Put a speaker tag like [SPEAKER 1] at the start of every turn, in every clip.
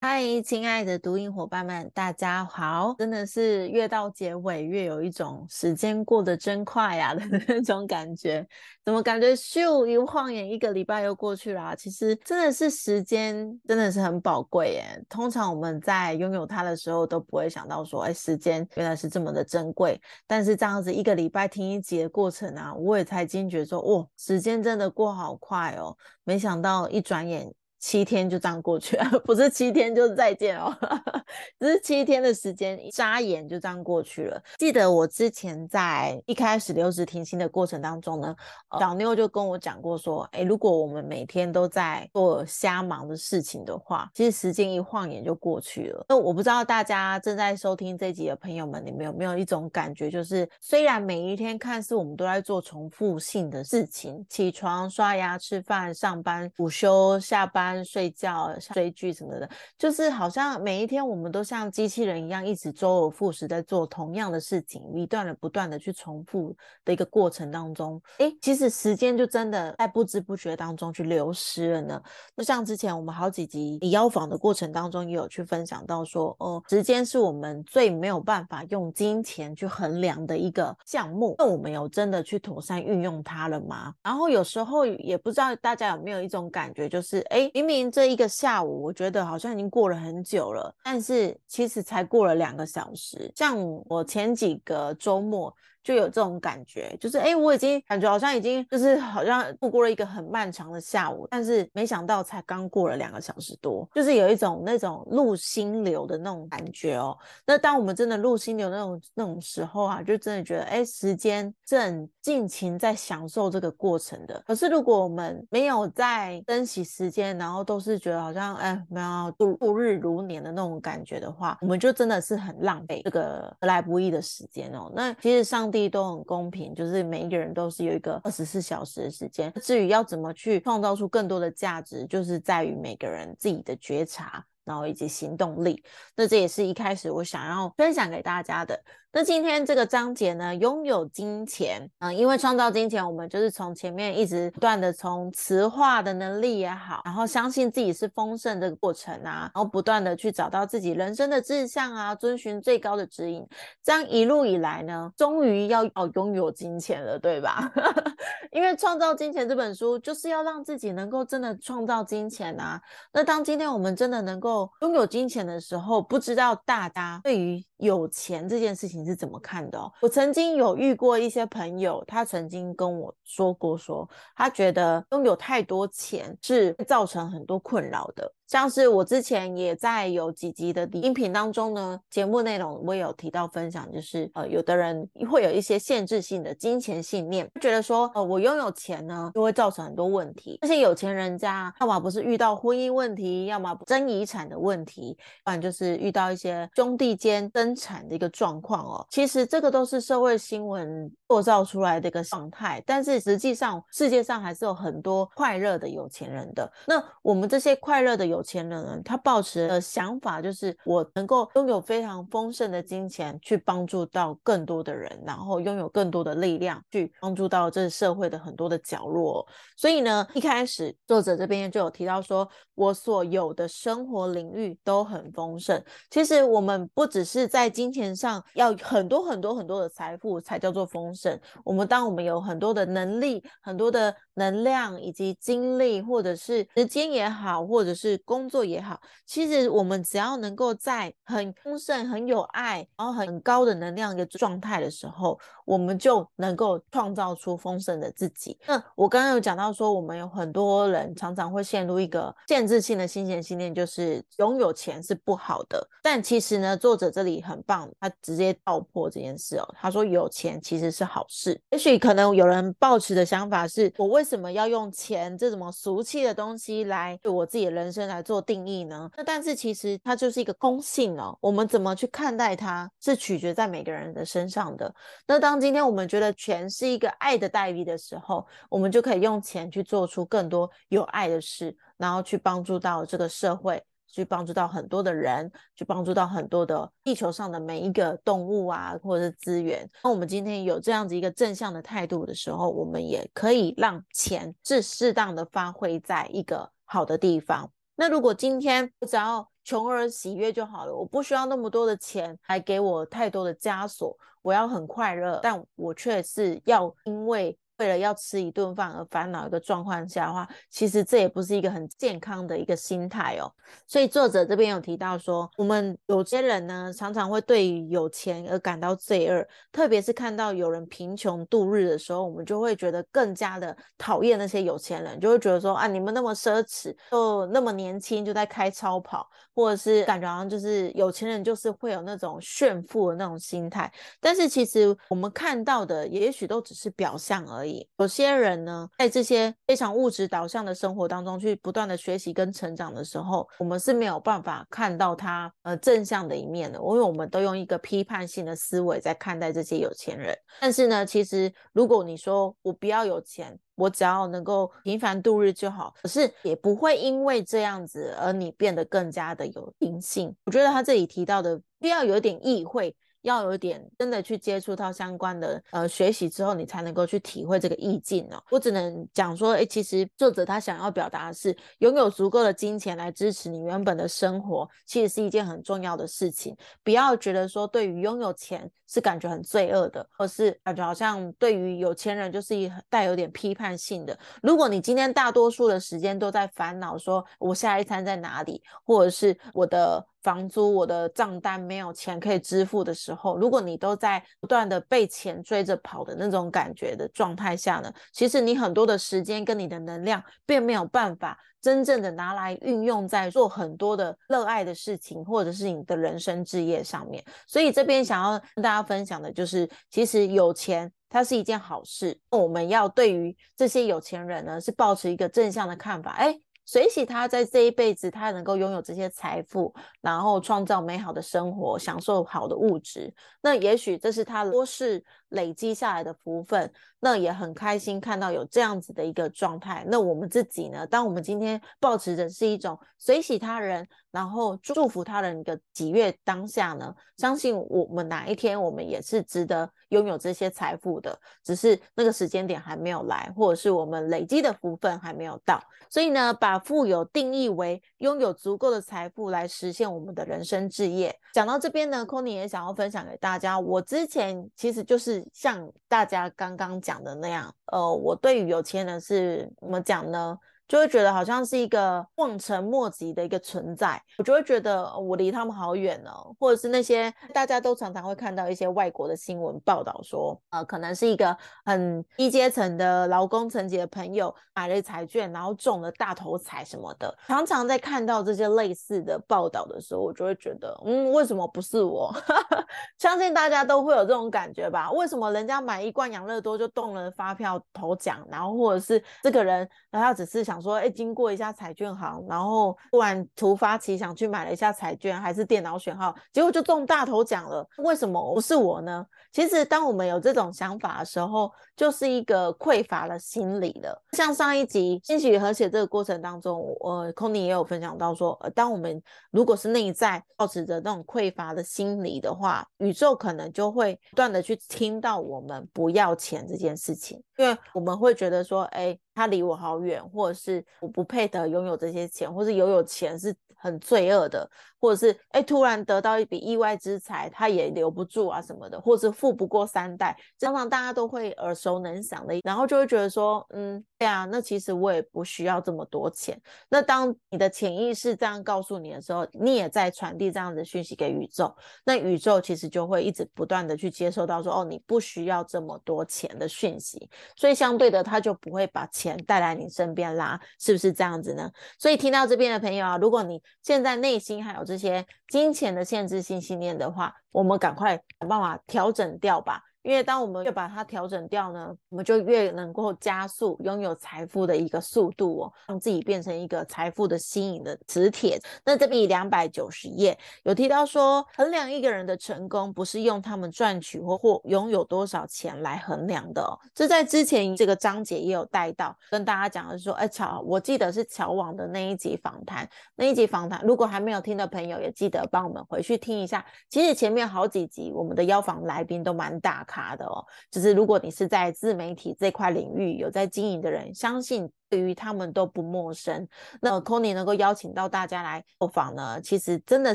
[SPEAKER 1] 嗨，亲爱的读音伙伴们，大家好！真的是越到结尾越有一种时间过得真快呀的 那种感觉，怎么感觉咻一晃眼一个礼拜又过去了？其实真的是时间真的是很宝贵耶。通常我们在拥有它的时候都不会想到说，哎，时间原来是这么的珍贵。但是这样子一个礼拜听一集的过程啊，我也才惊觉说，哇，时间真的过好快哦！没想到一转眼。七天就这样过去，不是七天就再见哦，只是七天的时间一，眨眼就这样过去了。记得我之前在一开始留职停薪的过程当中呢，小妞就跟我讲过说，哎，如果我们每天都在做瞎忙的事情的话，其实时间一晃眼就过去了。那我不知道大家正在收听这集的朋友们，你们有没有一种感觉，就是虽然每一天看似我们都在做重复性的事情，起床、刷牙、吃饭、上班、午休、下班。睡觉、追剧什么的，就是好像每一天我们都像机器人一样，一直周而复始在做同样的事情，一段的不断的去重复的一个过程当中，哎，其实时间就真的在不知不觉当中去流失了呢。就像之前我们好几集邀访的过程当中，也有去分享到说，哦，时间是我们最没有办法用金钱去衡量的一个项目，那我们有真的去妥善运用它了吗？然后有时候也不知道大家有没有一种感觉，就是哎。明明这一个下午，我觉得好像已经过了很久了，但是其实才过了两个小时。像我前几个周末。就有这种感觉，就是哎，我已经感觉好像已经就是好像度过了一个很漫长的下午，但是没想到才刚过了两个小时多，就是有一种那种入心流的那种感觉哦。那当我们真的入心流那种那种时候啊，就真的觉得哎，时间正尽情在享受这个过程的。可是如果我们没有在珍惜时间，然后都是觉得好像哎，没有度度日如年的那种感觉的话，我们就真的是很浪费这个得来不易的时间哦。那其实上。地都很公平，就是每一个人都是有一个二十四小时的时间。至于要怎么去创造出更多的价值，就是在于每个人自己的觉察。然后以及行动力，那这也是一开始我想要分享给大家的。那今天这个章节呢，拥有金钱，嗯，因为创造金钱，我们就是从前面一直不断的从磁化的能力也好，然后相信自己是丰盛的过程啊，然后不断的去找到自己人生的志向啊，遵循最高的指引，这样一路以来呢，终于要要拥有金钱了，对吧？因为创造金钱这本书就是要让自己能够真的创造金钱啊。那当今天我们真的能够拥有金钱的时候，不知道大家对于有钱这件事情是怎么看的？我曾经有遇过一些朋友，他曾经跟我说过，说他觉得拥有太多钱是造成很多困扰的。像是我之前也在有几集的音频当中呢，节目内容我有提到分享，就是呃，有的人会有一些限制性的金钱信念，觉得说呃，我拥有钱呢就会造成很多问题。那些有钱人家，要么不是遇到婚姻问题，要么争遗产的问题，不然就是遇到一些兄弟间争产的一个状况哦。其实这个都是社会新闻塑造出来的一个状态，但是实际上世界上还是有很多快乐的有钱人的。那我们这些快乐的有钱的人，他抱持的想法就是我能够拥有非常丰盛的金钱，去帮助到更多的人，然后拥有更多的力量，去帮助到这社会的很多的角落。所以呢，一开始作者这边就有提到说，我所有的生活领域都很丰盛。其实我们不只是在金钱上要很多很多很多的财富才叫做丰盛。我们当我们有很多的能力、很多的能量以及精力，或者是时间也好，或者是工作也好，其实我们只要能够在很丰盛、很有爱，然后很高的能量的状态的时候，我们就能够创造出丰盛的自己。那我刚刚有讲到说，我们有很多人常常会陷入一个限制性的金钱信念，就是拥有钱是不好的。但其实呢，作者这里很棒，他直接道破这件事哦。他说有钱其实是好事。也许可能有人抱持的想法是，我为什么要用钱这种俗气的东西来对我自己的人生来？做定义呢？那但是其实它就是一个公性哦。我们怎么去看待它，是取决在每个人的身上的。那当今天我们觉得钱是一个爱的代币的时候，我们就可以用钱去做出更多有爱的事，然后去帮助到这个社会。去帮助到很多的人，去帮助到很多的地球上的每一个动物啊，或者是资源。那我们今天有这样子一个正向的态度的时候，我们也可以让钱是适当的发挥在一个好的地方。那如果今天我只要穷而喜悦就好了，我不需要那么多的钱来给我太多的枷锁，我要很快乐，但我却是要因为。为了要吃一顿饭而烦恼一个状况下的话，其实这也不是一个很健康的一个心态哦。所以作者这边有提到说，我们有些人呢，常常会对于有钱而感到罪恶，特别是看到有人贫穷度日的时候，我们就会觉得更加的讨厌那些有钱人，就会觉得说啊，你们那么奢侈，就那么年轻就在开超跑，或者是感觉好像就是有钱人就是会有那种炫富的那种心态。但是其实我们看到的，也许都只是表象而已。有些人呢，在这些非常物质导向的生活当中，去不断的学习跟成长的时候，我们是没有办法看到他呃正向的一面的，因为我们都用一个批判性的思维在看待这些有钱人。但是呢，其实如果你说我不要有钱，我只要能够平凡度日就好，可是也不会因为这样子而你变得更加的有灵性。我觉得他这里提到的，不要有点意会。要有点真的去接触到相关的呃学习之后，你才能够去体会这个意境哦。我只能讲说，哎，其实作者他想要表达的是，拥有足够的金钱来支持你原本的生活，其实是一件很重要的事情。不要觉得说，对于拥有钱是感觉很罪恶的，或是感觉好像对于有钱人就是一带有点批判性的。如果你今天大多数的时间都在烦恼说，我下一餐在哪里，或者是我的。房租，我的账单没有钱可以支付的时候，如果你都在不断的被钱追着跑的那种感觉的状态下呢，其实你很多的时间跟你的能量并没有办法真正的拿来运用在做很多的热爱的事情，或者是你的人生置业上面。所以这边想要跟大家分享的就是，其实有钱它是一件好事，我们要对于这些有钱人呢是保持一个正向的看法。哎。水喜他在这一辈子，他能够拥有这些财富，然后创造美好的生活，享受好的物质。那也许这是他多世累积下来的福分。那也很开心看到有这样子的一个状态。那我们自己呢？当我们今天保持着是一种随喜他人，然后祝福他人的喜悦当下呢，相信我们哪一天我们也是值得拥有这些财富的，只是那个时间点还没有来，或者是我们累积的福分还没有到。所以呢，把富有定义为拥有足够的财富来实现我们的人生置业。讲到这边呢 c o n y 也想要分享给大家，我之前其实就是像大家刚刚讲。讲的那样，呃，我对于有钱人是怎么讲呢？就会觉得好像是一个望尘莫及的一个存在，我就会觉得我离他们好远哦，或者是那些大家都常常会看到一些外国的新闻报道说，呃，可能是一个很低阶层的劳工层级的朋友买了彩券，然后中了大头彩什么的。常常在看到这些类似的报道的时候，我就会觉得，嗯，为什么不是我？相信大家都会有这种感觉吧？为什么人家买一罐养乐多就动了发票头奖，然后或者是这个人，他只是想。说哎，经过一下彩券行，然后突然突发奇想去买了一下彩券，还是电脑选号，结果就中大头奖了。为什么不是我呢？其实当我们有这种想法的时候，就是一个匮乏的心理了。像上一集欣喜和谐这个过程当中，呃 c o n y 也有分享到说，呃，当我们如果是内在保持着那种匮乏的心理的话，宇宙可能就会不断的去听到我们不要钱这件事情，因为我们会觉得说，哎。他离我好远，或者是我不配得拥有这些钱，或是拥有钱是很罪恶的，或者是哎突然得到一笔意外之财，他也留不住啊什么的，或是富不过三代，常常大家都会耳熟能详的，然后就会觉得说，嗯，对啊，那其实我也不需要这么多钱。那当你的潜意识这样告诉你的时候，你也在传递这样的讯息给宇宙，那宇宙其实就会一直不断的去接受到说，哦，你不需要这么多钱的讯息，所以相对的，他就不会把。钱带来你身边啦，是不是这样子呢？所以听到这边的朋友啊，如果你现在内心还有这些金钱的限制性信念的话，我们赶快想办法调整掉吧。因为当我们越把它调整掉呢，我们就越能够加速拥有财富的一个速度哦，让自己变成一个财富的吸引的磁铁。那这边两百九十页有提到说，衡量一个人的成功，不是用他们赚取或或拥有多少钱来衡量的。这在之前这个章节也有带到，跟大家讲的是说，哎，乔，我记得是乔网的那一集访谈，那一集访谈，如果还没有听的朋友，也记得帮我们回去听一下。其实前面好几集我们的邀访来宾都蛮大。卡的哦，就是如果你是在自媒体这块领域有在经营的人，相信。对于他们都不陌生。那 Tony 能够邀请到大家来受访呢，其实真的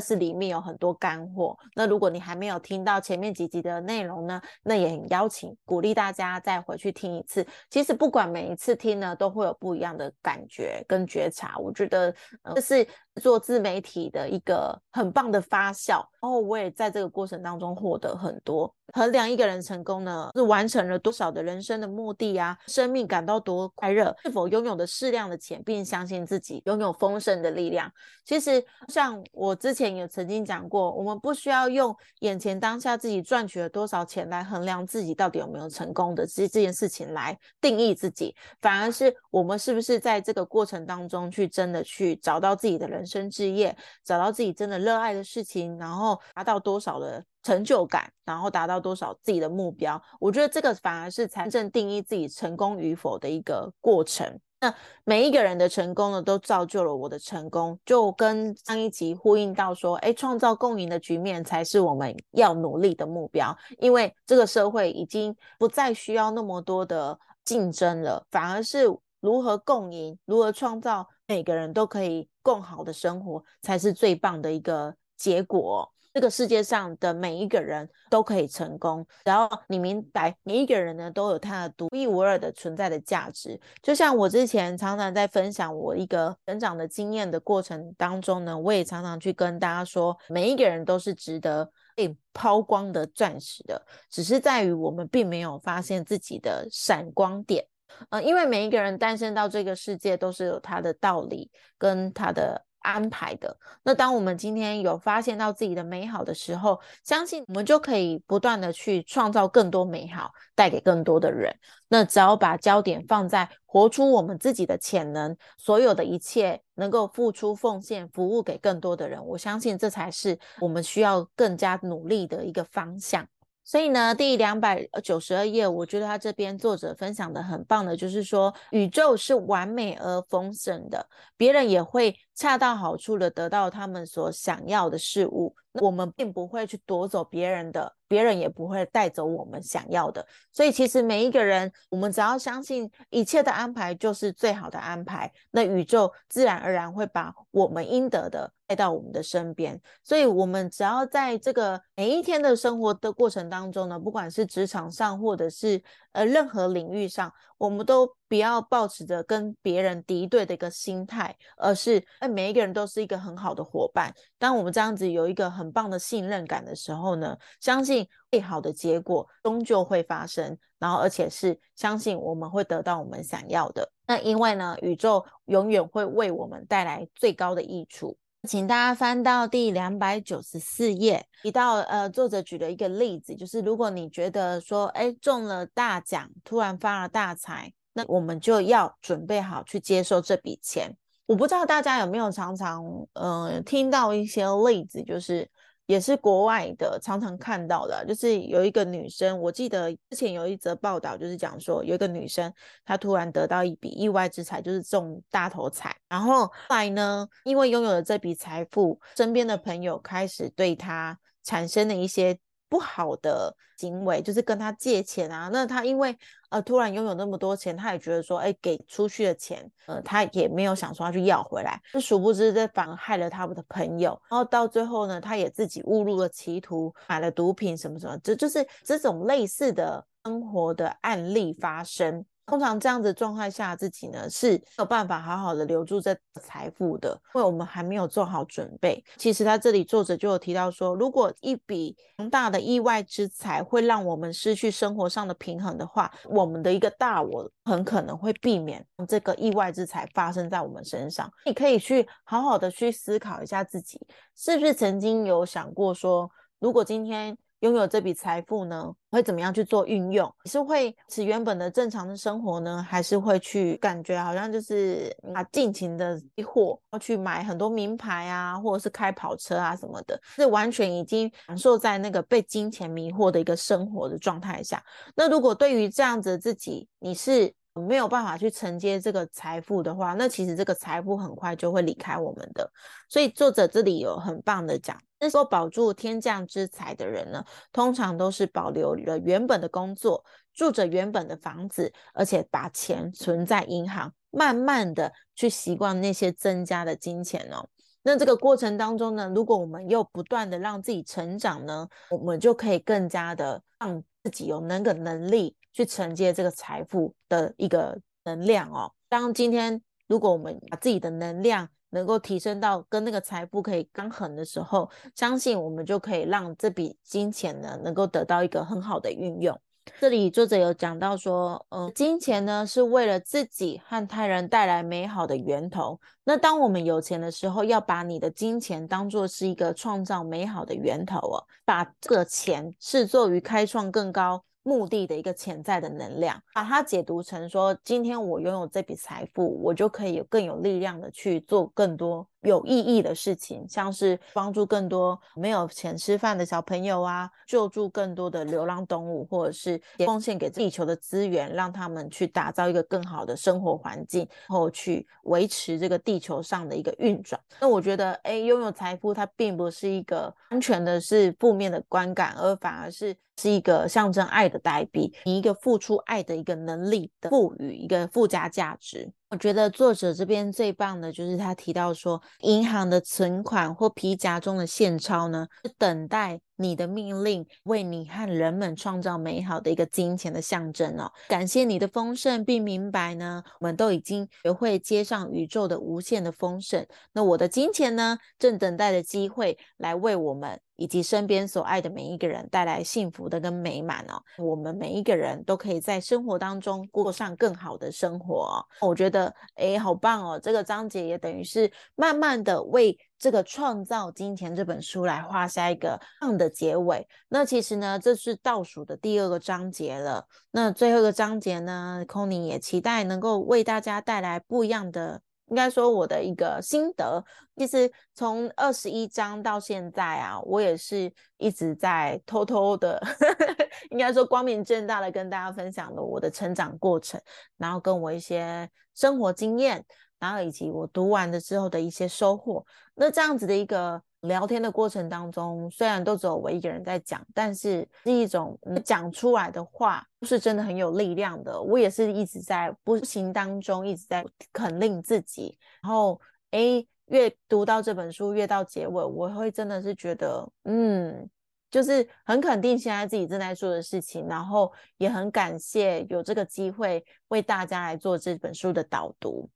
[SPEAKER 1] 是里面有很多干货。那如果你还没有听到前面几集的内容呢，那也很邀请鼓励大家再回去听一次。其实不管每一次听呢，都会有不一样的感觉跟觉察。我觉得这是做自媒体的一个很棒的发酵。然后我也在这个过程当中获得很多。衡量一个人成功呢，是完成了多少的人生的目的啊，生命感到多快乐，是否拥有。有的适量的钱，并相信自己拥有丰盛的力量。其实，像我之前也曾经讲过，我们不需要用眼前当下自己赚取了多少钱来衡量自己到底有没有成功的这这件事情来定义自己，反而是我们是不是在这个过程当中去真的去找到自己的人生志业，找到自己真的热爱的事情，然后达到多少的。成就感，然后达到多少自己的目标，我觉得这个反而是真正定义自己成功与否的一个过程。那每一个人的成功呢，都造就了我的成功，就跟上一集呼应到说，哎，创造共赢的局面才是我们要努力的目标。因为这个社会已经不再需要那么多的竞争了，反而是如何共赢，如何创造每个人都可以更好的生活，才是最棒的一个结果。这个世界上的每一个人都可以成功，然后你明白每一个人呢都有他的独一无二的存在的价值。就像我之前常常在分享我一个成长的经验的过程当中呢，我也常常去跟大家说，每一个人都是值得被抛光的钻石的，只是在于我们并没有发现自己的闪光点。呃，因为每一个人诞生到这个世界都是有他的道理跟他的。安排的。那当我们今天有发现到自己的美好的时候，相信我们就可以不断的去创造更多美好，带给更多的人。那只要把焦点放在活出我们自己的潜能，所有的一切能够付出奉献，服务给更多的人，我相信这才是我们需要更加努力的一个方向。所以呢，第两百九十二页，我觉得他这边作者分享的很棒的，就是说宇宙是完美而丰盛的，别人也会恰到好处的得到他们所想要的事物。我们并不会去夺走别人的，别人也不会带走我们想要的。所以，其实每一个人，我们只要相信一切的安排就是最好的安排，那宇宙自然而然会把我们应得的带到我们的身边。所以，我们只要在这个每一天的生活的过程当中呢，不管是职场上，或者是呃任何领域上，我们都不要保持着跟别人敌对的一个心态，而是哎，每一个人都是一个很好的伙伴。当我们这样子有一个很棒的信任感的时候呢，相信最好的结果终究会发生，然后而且是相信我们会得到我们想要的。那因为呢，宇宙永远会为我们带来最高的益处。请大家翻到第两百九十四页，提到呃，作者举了一个例子，就是如果你觉得说，哎，中了大奖，突然发了大财，那我们就要准备好去接受这笔钱。我不知道大家有没有常常嗯听到一些例子，就是也是国外的常常看到的，就是有一个女生，我记得之前有一则报道，就是讲说有一个女生她突然得到一笔意外之财，就是中大头彩，然后后来呢，因为拥有了这笔财富，身边的朋友开始对她产生了一些。不好的行为就是跟他借钱啊，那他因为呃突然拥有那么多钱，他也觉得说，哎，给出去的钱，呃，他也没有想说要去要回来，就殊不知这反而害了他们的朋友，然后到最后呢，他也自己误入了歧途，买了毒品什么什么，这就是这种类似的生活的案例发生。通常这样子状态下，自己呢是没有办法好好的留住这财富的，因为我们还没有做好准备。其实他这里作者就有提到说，如果一笔庞大的意外之财会让我们失去生活上的平衡的话，我们的一个大我很可能会避免这个意外之财发生在我们身上。你可以去好好的去思考一下自己，是不是曾经有想过说，如果今天拥有这笔财富呢，会怎么样去做运用？是会使原本的正常的生活呢，还是会去感觉好像就是啊尽情的挥霍，要去买很多名牌啊，或者是开跑车啊什么的，是完全已经享受在那个被金钱迷惑的一个生活的状态下。那如果对于这样子自己，你是没有办法去承接这个财富的话，那其实这个财富很快就会离开我们的。所以作者这里有很棒的讲。那时候保住天降之财的人呢，通常都是保留了原本的工作，住着原本的房子，而且把钱存在银行，慢慢的去习惯那些增加的金钱哦。那这个过程当中呢，如果我们又不断的让自己成长呢，我们就可以更加的让自己有那个能力去承接这个财富的一个能量哦。当今天如果我们把自己的能量，能够提升到跟那个财富可以刚衡的时候，相信我们就可以让这笔金钱呢，能够得到一个很好的运用。这里作者有讲到说，呃，金钱呢是为了自己和他人带来美好的源头。那当我们有钱的时候，要把你的金钱当做是一个创造美好的源头哦，把这个钱视作于开创更高。目的的一个潜在的能量，把它解读成说，今天我拥有这笔财富，我就可以有更有力量的去做更多。有意义的事情，像是帮助更多没有钱吃饭的小朋友啊，救助更多的流浪动物，或者是奉献给地球的资源，让他们去打造一个更好的生活环境，然后去维持这个地球上的一个运转。那我觉得，哎，拥有财富它并不是一个完全的是负面的观感，而反而是是一个象征爱的代币，一个付出爱的一个能力的赋予一个附加价值。我觉得作者这边最棒的就是他提到说，银行的存款或皮夹中的现钞呢，是等待。你的命令为你和人们创造美好的一个金钱的象征哦，感谢你的丰盛，并明白呢，我们都已经学会接上宇宙的无限的丰盛。那我的金钱呢，正等待着机会来为我们以及身边所爱的每一个人带来幸福的跟美满哦。我们每一个人都可以在生活当中过上更好的生活。我觉得，哎，好棒哦！这个章节也等于是慢慢的为。这个创造金钱这本书来画下一个棒的结尾。那其实呢，这是倒数的第二个章节了。那最后一个章节呢 c o n y 也期待能够为大家带来不一样的，应该说我的一个心得。其实从二十一章到现在啊，我也是一直在偷偷的，应该说光明正大的跟大家分享了我的成长过程，然后跟我一些生活经验。然后以及我读完了之后的一些收获，那这样子的一个聊天的过程当中，虽然都只有我一个人在讲，但是是一种讲出来的话是真的很有力量的。我也是一直在不行当中一直在肯定自己，然后诶，越读到这本书越到结尾，我会真的是觉得，嗯，就是很肯定现在自己正在做的事情，然后也很感谢有这个机会为大家来做这本书的导读。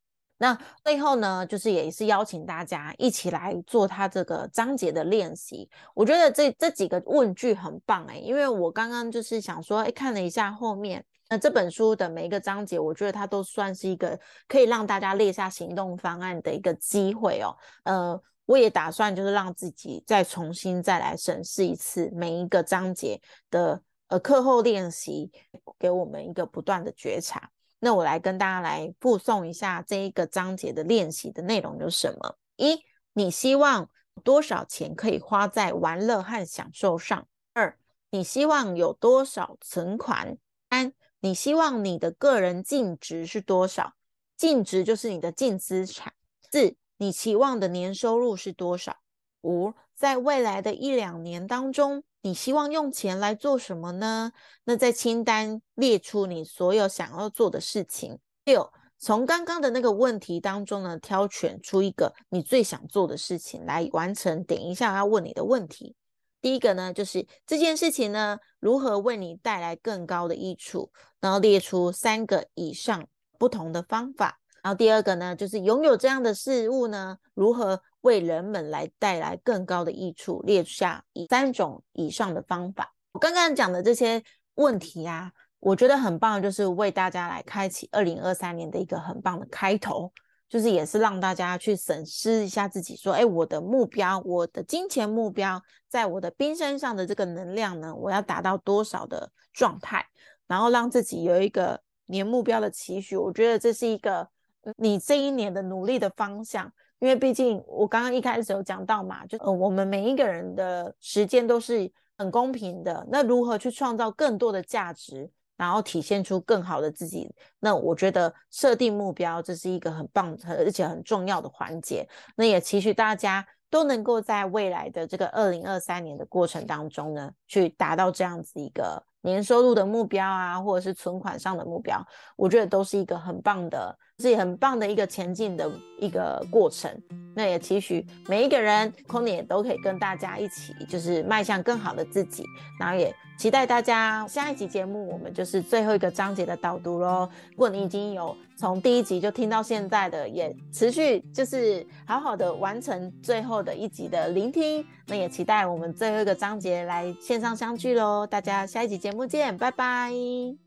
[SPEAKER 1] 那最后呢，就是也是邀请大家一起来做他这个章节的练习。我觉得这这几个问句很棒哎，因为我刚刚就是想说，哎，看了一下后面，那这本书的每一个章节，我觉得它都算是一个可以让大家列下行动方案的一个机会哦。呃，我也打算就是让自己再重新再来审视一次每一个章节的呃课后练习，给我们一个不断的觉察。那我来跟大家来附送一下这一个章节的练习的内容有什么？一，你希望多少钱可以花在玩乐和享受上？二，你希望有多少存款？三，你希望你的个人净值是多少？净值就是你的净资产。四，你期望的年收入是多少？五，在未来的一两年当中。你希望用钱来做什么呢？那在清单列出你所有想要做的事情。六，从刚刚的那个问题当中呢，挑选出一个你最想做的事情来完成。等一下要问你的问题。第一个呢，就是这件事情呢，如何为你带来更高的益处？然后列出三个以上不同的方法。然后第二个呢，就是拥有这样的事物呢，如何？为人们来带来更高的益处，列下以三种以上的方法。我刚刚讲的这些问题啊，我觉得很棒，就是为大家来开启二零二三年的一个很棒的开头。就是也是让大家去审视一下自己，说，哎，我的目标，我的金钱目标，在我的冰山上的这个能量呢，我要达到多少的状态，然后让自己有一个年目标的期许。我觉得这是一个你这一年的努力的方向，因为毕竟我刚刚一开始有讲到嘛，就呃，我们每一个人的时间都是很公平的，那如何去创造更多的价值？然后体现出更好的自己，那我觉得设定目标这是一个很棒而且很重要的环节。那也期许大家都能够在未来的这个二零二三年的过程当中呢，去达到这样子一个年收入的目标啊，或者是存款上的目标，我觉得都是一个很棒的。自己很棒的一个前进的一个过程，那也期许每一个人空姐都可以跟大家一起，就是迈向更好的自己。然后也期待大家下一集节目，我们就是最后一个章节的导读喽。如果你已经有从第一集就听到现在的，也持续就是好好的完成最后的一集的聆听，那也期待我们最后一个章节来线上相聚喽。大家下一集节目见，拜拜。